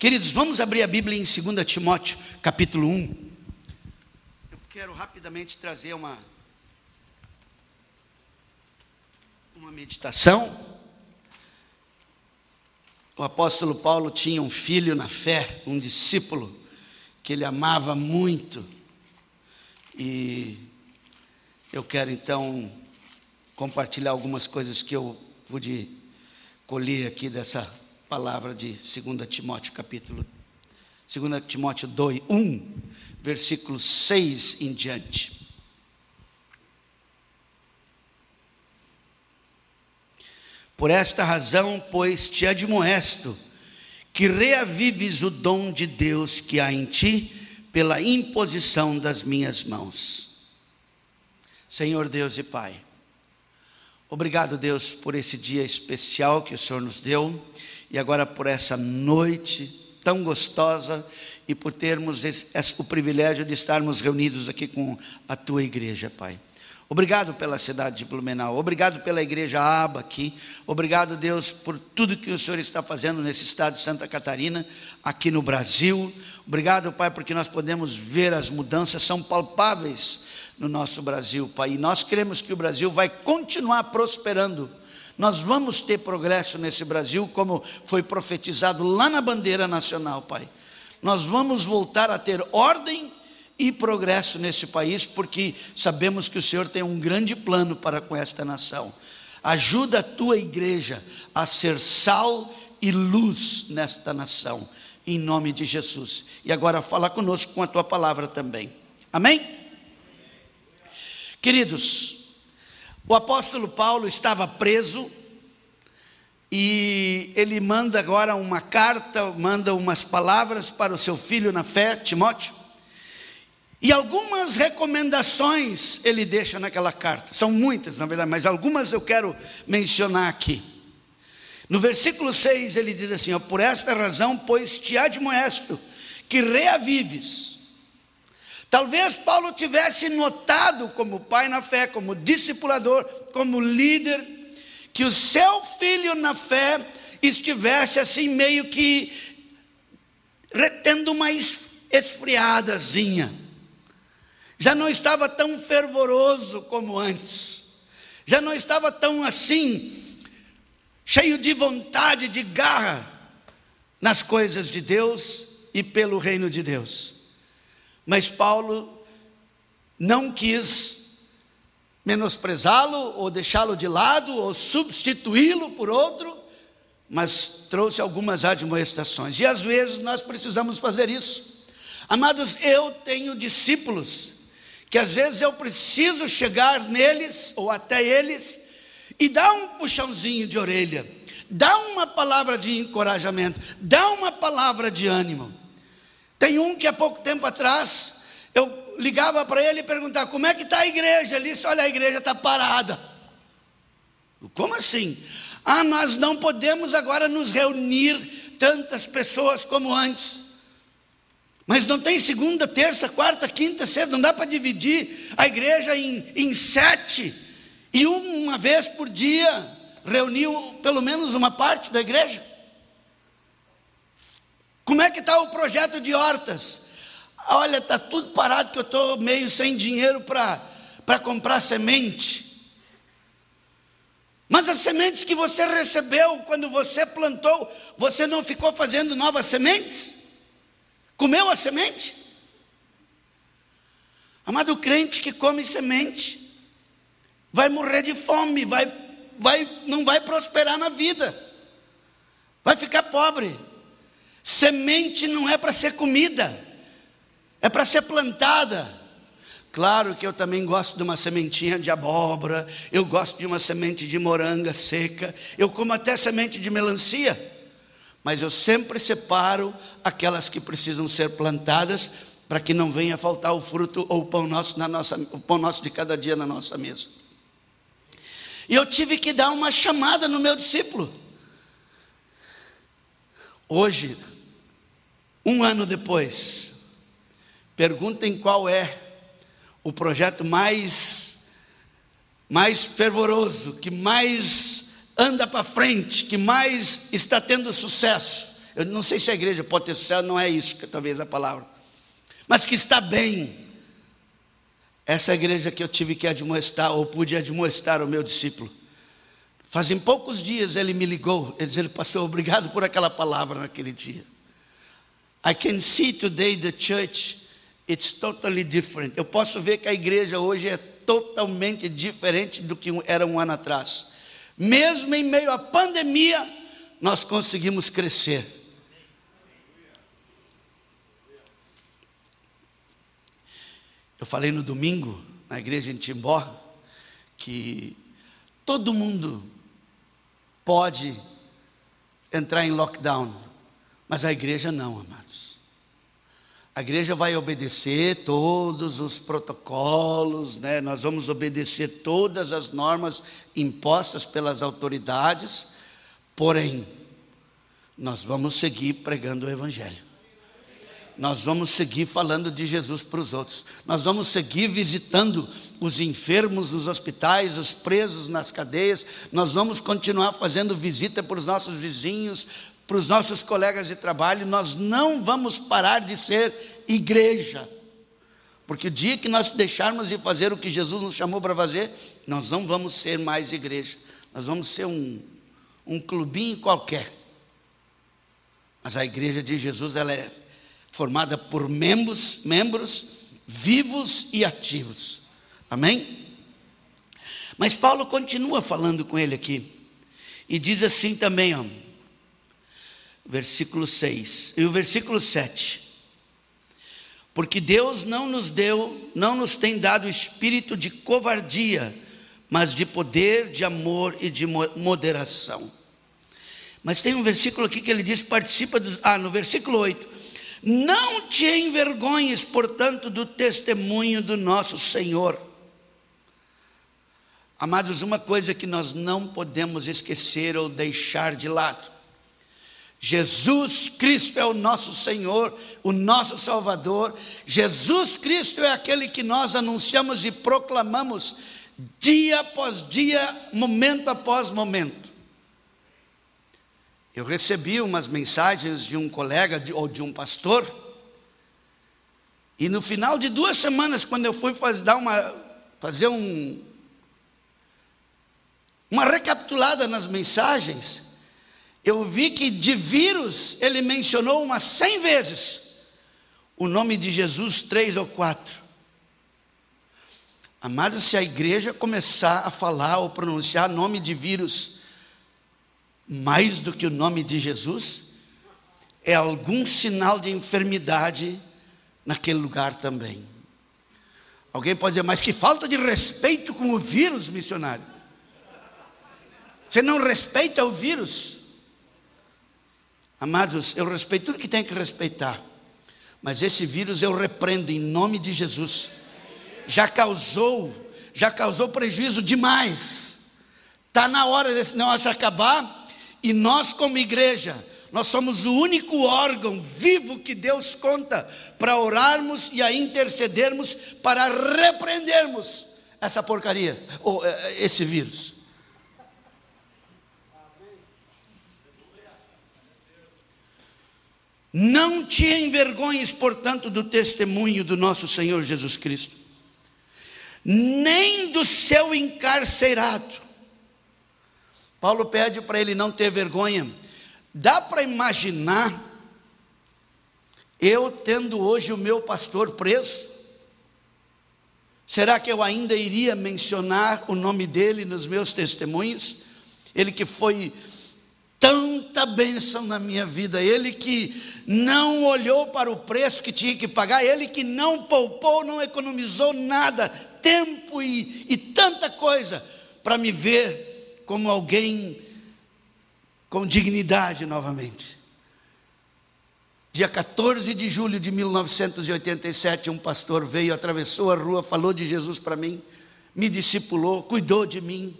Queridos, vamos abrir a Bíblia em 2 Timóteo, capítulo 1. Eu quero rapidamente trazer uma, uma meditação. O apóstolo Paulo tinha um filho na fé, um discípulo, que ele amava muito. E eu quero então compartilhar algumas coisas que eu pude colher aqui dessa palavra de 2 Timóteo, capítulo 2 Timóteo 2, 1, versículo 6 em diante. Por esta razão, pois, te admoesto que reavives o dom de Deus que há em ti pela imposição das minhas mãos. Senhor Deus e Pai, obrigado, Deus, por esse dia especial que o Senhor nos deu e agora por essa noite tão gostosa e por termos esse, esse, o privilégio de estarmos reunidos aqui com a tua igreja, Pai. Obrigado pela cidade de Blumenau, obrigado pela igreja Aba aqui, obrigado, Deus, por tudo que o Senhor está fazendo nesse estado de Santa Catarina, aqui no Brasil. Obrigado, Pai, porque nós podemos ver as mudanças, são palpáveis no nosso Brasil, Pai, e nós queremos que o Brasil vai continuar prosperando. Nós vamos ter progresso nesse Brasil, como foi profetizado lá na bandeira nacional, Pai. Nós vamos voltar a ter ordem e progresso nesse país, porque sabemos que o Senhor tem um grande plano para com esta nação. Ajuda a tua igreja a ser sal e luz nesta nação, em nome de Jesus. E agora fala conosco com a tua palavra também. Amém? Queridos, o apóstolo Paulo estava preso e ele manda agora uma carta, manda umas palavras para o seu filho na fé, Timóteo. E algumas recomendações ele deixa naquela carta, são muitas na verdade, mas algumas eu quero mencionar aqui. No versículo 6 ele diz assim: ó, Por esta razão, pois te admoesto que reavives. Talvez Paulo tivesse notado, como pai na fé, como discipulador, como líder, que o seu filho na fé estivesse assim, meio que retendo uma esfriadazinha já não estava tão fervoroso como antes, já não estava tão assim, cheio de vontade, de garra nas coisas de Deus e pelo reino de Deus. Mas Paulo não quis menosprezá-lo, ou deixá-lo de lado, ou substituí-lo por outro, mas trouxe algumas admoestações, e às vezes nós precisamos fazer isso. Amados, eu tenho discípulos que às vezes eu preciso chegar neles ou até eles e dar um puxãozinho de orelha, dar uma palavra de encorajamento, dar uma palavra de ânimo. Tem um que há pouco tempo atrás eu ligava para ele e perguntava como é que está a igreja. Ele disse: Olha, a igreja está parada. Como assim? Ah, nós não podemos agora nos reunir tantas pessoas como antes. Mas não tem segunda, terça, quarta, quinta, sexta, não dá para dividir a igreja em, em sete. E uma vez por dia reuniu pelo menos uma parte da igreja. Como é que está o projeto de hortas? Olha, está tudo parado que eu estou meio sem dinheiro para comprar semente. Mas as sementes que você recebeu quando você plantou, você não ficou fazendo novas sementes? Comeu a semente? Amado crente que come semente, vai morrer de fome, vai, vai, não vai prosperar na vida, vai ficar pobre. Semente não é para ser comida, é para ser plantada. Claro que eu também gosto de uma sementinha de abóbora, eu gosto de uma semente de moranga seca, eu como até semente de melancia mas eu sempre separo aquelas que precisam ser plantadas para que não venha faltar o fruto ou o pão nosso na nossa, o pão nosso de cada dia na nossa mesa. E eu tive que dar uma chamada no meu discípulo. Hoje, um ano depois, perguntem qual é o projeto mais mais fervoroso, que mais anda para frente, que mais está tendo sucesso, Eu não sei se a igreja pode ter sucesso, não é isso que talvez a palavra. Mas que está bem. Essa igreja que eu tive que admoestar, ou pude admoestar o meu discípulo. Fazem poucos dias ele me ligou, ele disse, pastor, obrigado por aquela palavra naquele dia. I can see today the church, it's totally different. Eu posso ver que a igreja hoje é totalmente diferente do que era um ano atrás. Mesmo em meio à pandemia, nós conseguimos crescer. Eu falei no domingo, na igreja em Timbó, que todo mundo pode entrar em lockdown, mas a igreja não, amados. A igreja vai obedecer todos os protocolos, né? nós vamos obedecer todas as normas impostas pelas autoridades, porém, nós vamos seguir pregando o Evangelho. Nós vamos seguir falando de Jesus para os outros. Nós vamos seguir visitando os enfermos nos hospitais, os presos nas cadeias. Nós vamos continuar fazendo visita para os nossos vizinhos, para os nossos colegas de trabalho. Nós não vamos parar de ser igreja. Porque o dia que nós deixarmos de fazer o que Jesus nos chamou para fazer, nós não vamos ser mais igreja. Nós vamos ser um, um clubinho qualquer. Mas a igreja de Jesus, ela é formada por membros, membros vivos e ativos. Amém? Mas Paulo continua falando com ele aqui. E diz assim também, ó, versículo 6 e o versículo 7. Porque Deus não nos deu, não nos tem dado espírito de covardia, mas de poder, de amor e de moderação. Mas tem um versículo aqui que ele diz: participa dos. Ah, no versículo 8: Não te envergonhes, portanto, do testemunho do nosso Senhor. Amados, uma coisa que nós não podemos esquecer ou deixar de lado: Jesus Cristo é o nosso Senhor, o nosso Salvador. Jesus Cristo é aquele que nós anunciamos e proclamamos dia após dia, momento após momento. Eu recebi umas mensagens de um colega de, ou de um pastor, e no final de duas semanas, quando eu fui fazer, dar uma, fazer um, uma recapitulada nas mensagens, eu vi que de vírus ele mencionou umas cem vezes o nome de Jesus, três ou quatro. Amado, se a igreja começar a falar ou pronunciar nome de vírus mais do que o nome de Jesus, é algum sinal de enfermidade naquele lugar também. Alguém pode dizer, mas que falta de respeito com o vírus, missionário. Você não respeita o vírus. Amados, eu respeito tudo que tem que respeitar. Mas esse vírus eu repreendo em nome de Jesus. Já causou, já causou prejuízo demais. Está na hora desse negócio acabar e nós, como igreja, nós somos o único órgão vivo que Deus conta para orarmos e a intercedermos para repreendermos essa porcaria, ou eh, esse vírus. Não te envergonhes, portanto, do testemunho do nosso Senhor Jesus Cristo, nem do seu encarcerado Paulo pede para ele não ter vergonha. Dá para imaginar eu tendo hoje o meu pastor preso? Será que eu ainda iria mencionar o nome dele nos meus testemunhos? Ele que foi tanta bênção na minha vida, ele que não olhou para o preço que tinha que pagar, ele que não poupou, não economizou nada, tempo e, e tanta coisa para me ver como alguém com dignidade novamente. Dia 14 de julho de 1987, um pastor veio, atravessou a rua, falou de Jesus para mim, me discipulou, cuidou de mim.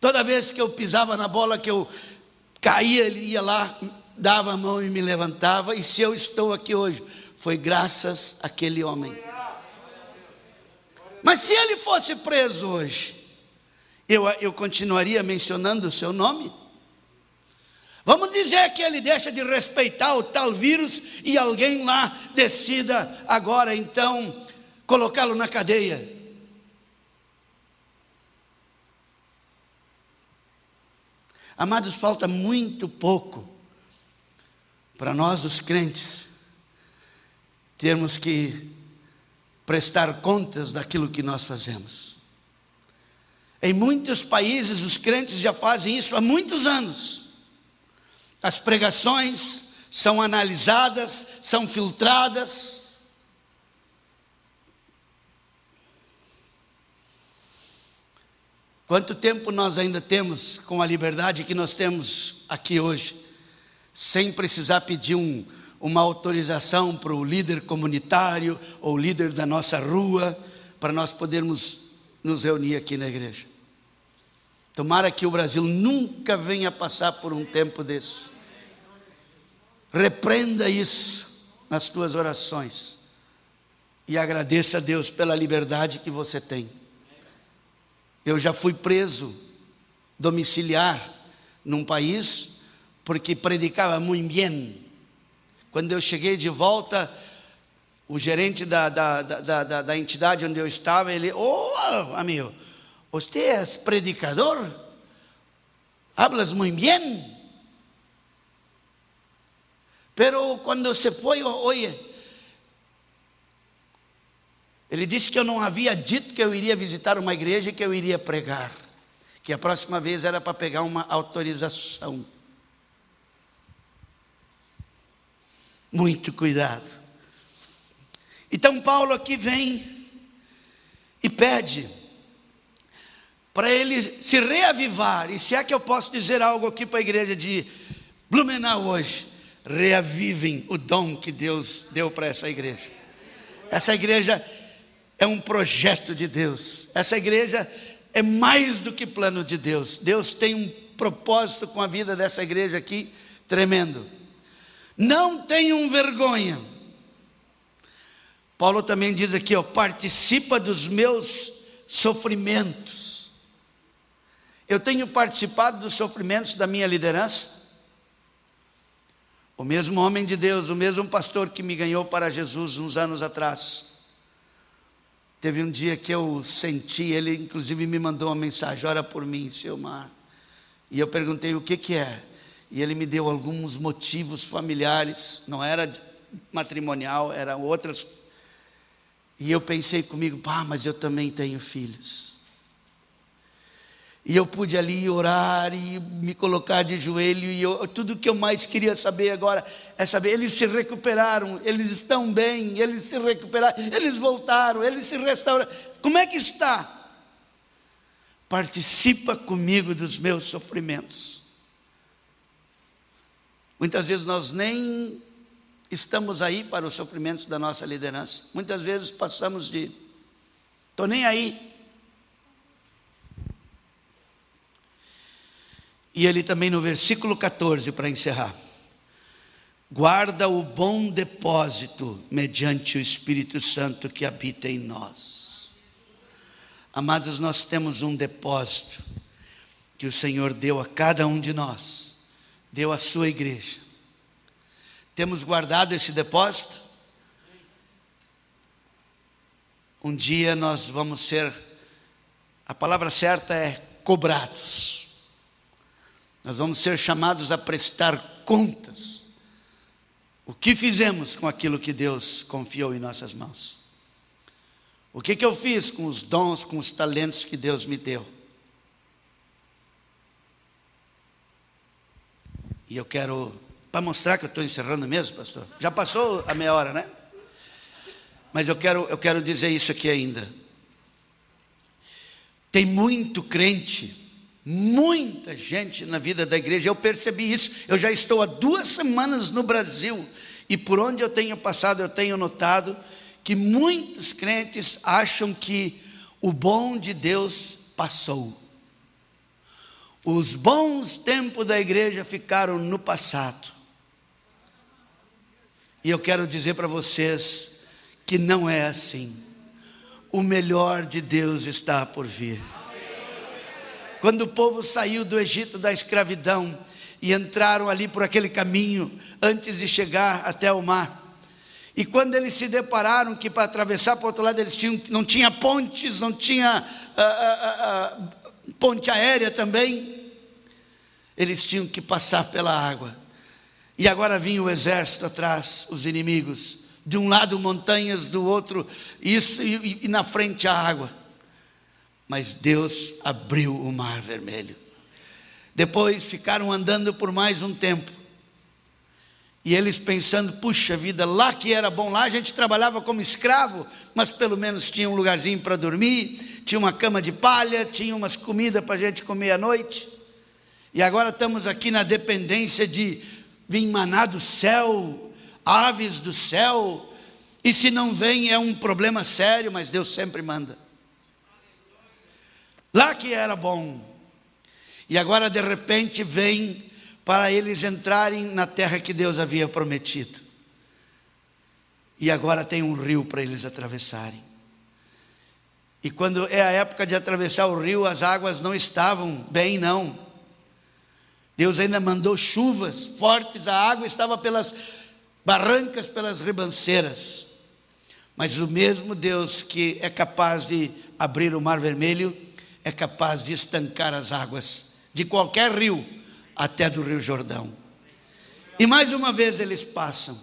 Toda vez que eu pisava na bola, que eu caía, ele ia lá, dava a mão e me levantava. E se eu estou aqui hoje, foi graças àquele homem. Mas se ele fosse preso hoje, eu, eu continuaria mencionando o seu nome? Vamos dizer que ele deixa de respeitar o tal vírus e alguém lá decida agora então colocá-lo na cadeia. Amados, falta muito pouco para nós, os crentes, termos que prestar contas daquilo que nós fazemos. Em muitos países, os crentes já fazem isso há muitos anos. As pregações são analisadas, são filtradas. Quanto tempo nós ainda temos com a liberdade que nós temos aqui hoje, sem precisar pedir um, uma autorização para o líder comunitário ou líder da nossa rua, para nós podermos nos reunir aqui na igreja? Tomara que o Brasil nunca venha passar por um tempo desse. Repreenda isso nas tuas orações e agradeça a Deus pela liberdade que você tem. Eu já fui preso domiciliar num país porque predicava muito bem. Quando eu cheguei de volta, o gerente da, da, da, da, da entidade onde eu estava, ele, oh, amigo, ¿Usted es predicador? Hablas muy bien. Pero quando se foi, oye, ele disse que eu não havia dito que eu iria visitar uma igreja e que eu iria pregar. Que a próxima vez era para pegar uma autorização. Muito cuidado. Então Paulo aqui vem e pede para ele se reavivar. E se é que eu posso dizer algo aqui para a igreja de Blumenau hoje, reavivem o dom que Deus deu para essa igreja. Essa igreja é um projeto de Deus. Essa igreja é mais do que plano de Deus. Deus tem um propósito com a vida dessa igreja aqui tremendo. Não tenham vergonha. Paulo também diz aqui, ó, participa dos meus sofrimentos. Eu tenho participado dos sofrimentos da minha liderança. O mesmo homem de Deus, o mesmo pastor que me ganhou para Jesus uns anos atrás. Teve um dia que eu senti, ele inclusive me mandou uma mensagem: ora por mim, seu mar. E eu perguntei o que, que é. E ele me deu alguns motivos familiares, não era matrimonial, eram outras. E eu pensei comigo, pá, mas eu também tenho filhos. E eu pude ali orar e me colocar de joelho, e eu, tudo que eu mais queria saber agora é saber: eles se recuperaram, eles estão bem, eles se recuperaram, eles voltaram, eles se restauraram. Como é que está? Participa comigo dos meus sofrimentos. Muitas vezes nós nem estamos aí para os sofrimentos da nossa liderança, muitas vezes passamos de, estou nem aí, E ele também no versículo 14, para encerrar. Guarda o bom depósito mediante o Espírito Santo que habita em nós. Amados, nós temos um depósito que o Senhor deu a cada um de nós, deu à sua igreja. Temos guardado esse depósito? Um dia nós vamos ser, a palavra certa é cobrados nós vamos ser chamados a prestar contas. O que fizemos com aquilo que Deus confiou em nossas mãos? O que, que eu fiz com os dons, com os talentos que Deus me deu? E eu quero, para mostrar que eu estou encerrando mesmo, pastor. Já passou a meia hora, né? Mas eu quero, eu quero dizer isso aqui ainda. Tem muito crente Muita gente na vida da igreja, eu percebi isso. Eu já estou há duas semanas no Brasil e por onde eu tenho passado, eu tenho notado que muitos crentes acham que o bom de Deus passou. Os bons tempos da igreja ficaram no passado. E eu quero dizer para vocês que não é assim. O melhor de Deus está por vir. Quando o povo saiu do Egito da escravidão e entraram ali por aquele caminho antes de chegar até o mar. E quando eles se depararam que para atravessar para o outro lado eles tinham, não tinha pontes, não tinha ah, ah, ah, ponte aérea também, eles tinham que passar pela água. E agora vinha o exército atrás, os inimigos. De um lado montanhas, do outro isso, e, e na frente a água. Mas Deus abriu o mar vermelho. Depois ficaram andando por mais um tempo. E eles pensando, puxa vida, lá que era bom, lá a gente trabalhava como escravo, mas pelo menos tinha um lugarzinho para dormir, tinha uma cama de palha, tinha umas comidas para a gente comer à noite. E agora estamos aqui na dependência de vir maná do céu, aves do céu, e se não vem é um problema sério, mas Deus sempre manda. Lá que era bom, e agora de repente vem para eles entrarem na terra que Deus havia prometido. E agora tem um rio para eles atravessarem. E quando é a época de atravessar o rio, as águas não estavam bem, não. Deus ainda mandou chuvas fortes, a água estava pelas barrancas, pelas ribanceiras. Mas o mesmo Deus que é capaz de abrir o mar vermelho, é capaz de estancar as águas de qualquer rio até do Rio Jordão. E mais uma vez eles passam.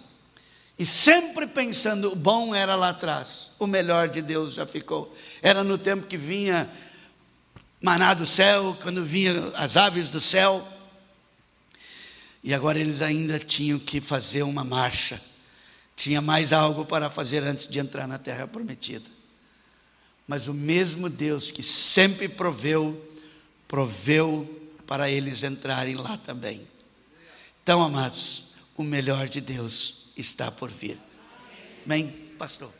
E sempre pensando, o bom era lá atrás, o melhor de Deus já ficou. Era no tempo que vinha maná do céu, quando vinha as aves do céu. E agora eles ainda tinham que fazer uma marcha. Tinha mais algo para fazer antes de entrar na terra prometida. Mas o mesmo Deus que sempre proveu, proveu para eles entrarem lá também. Então, amados, o melhor de Deus está por vir. Amém, pastor?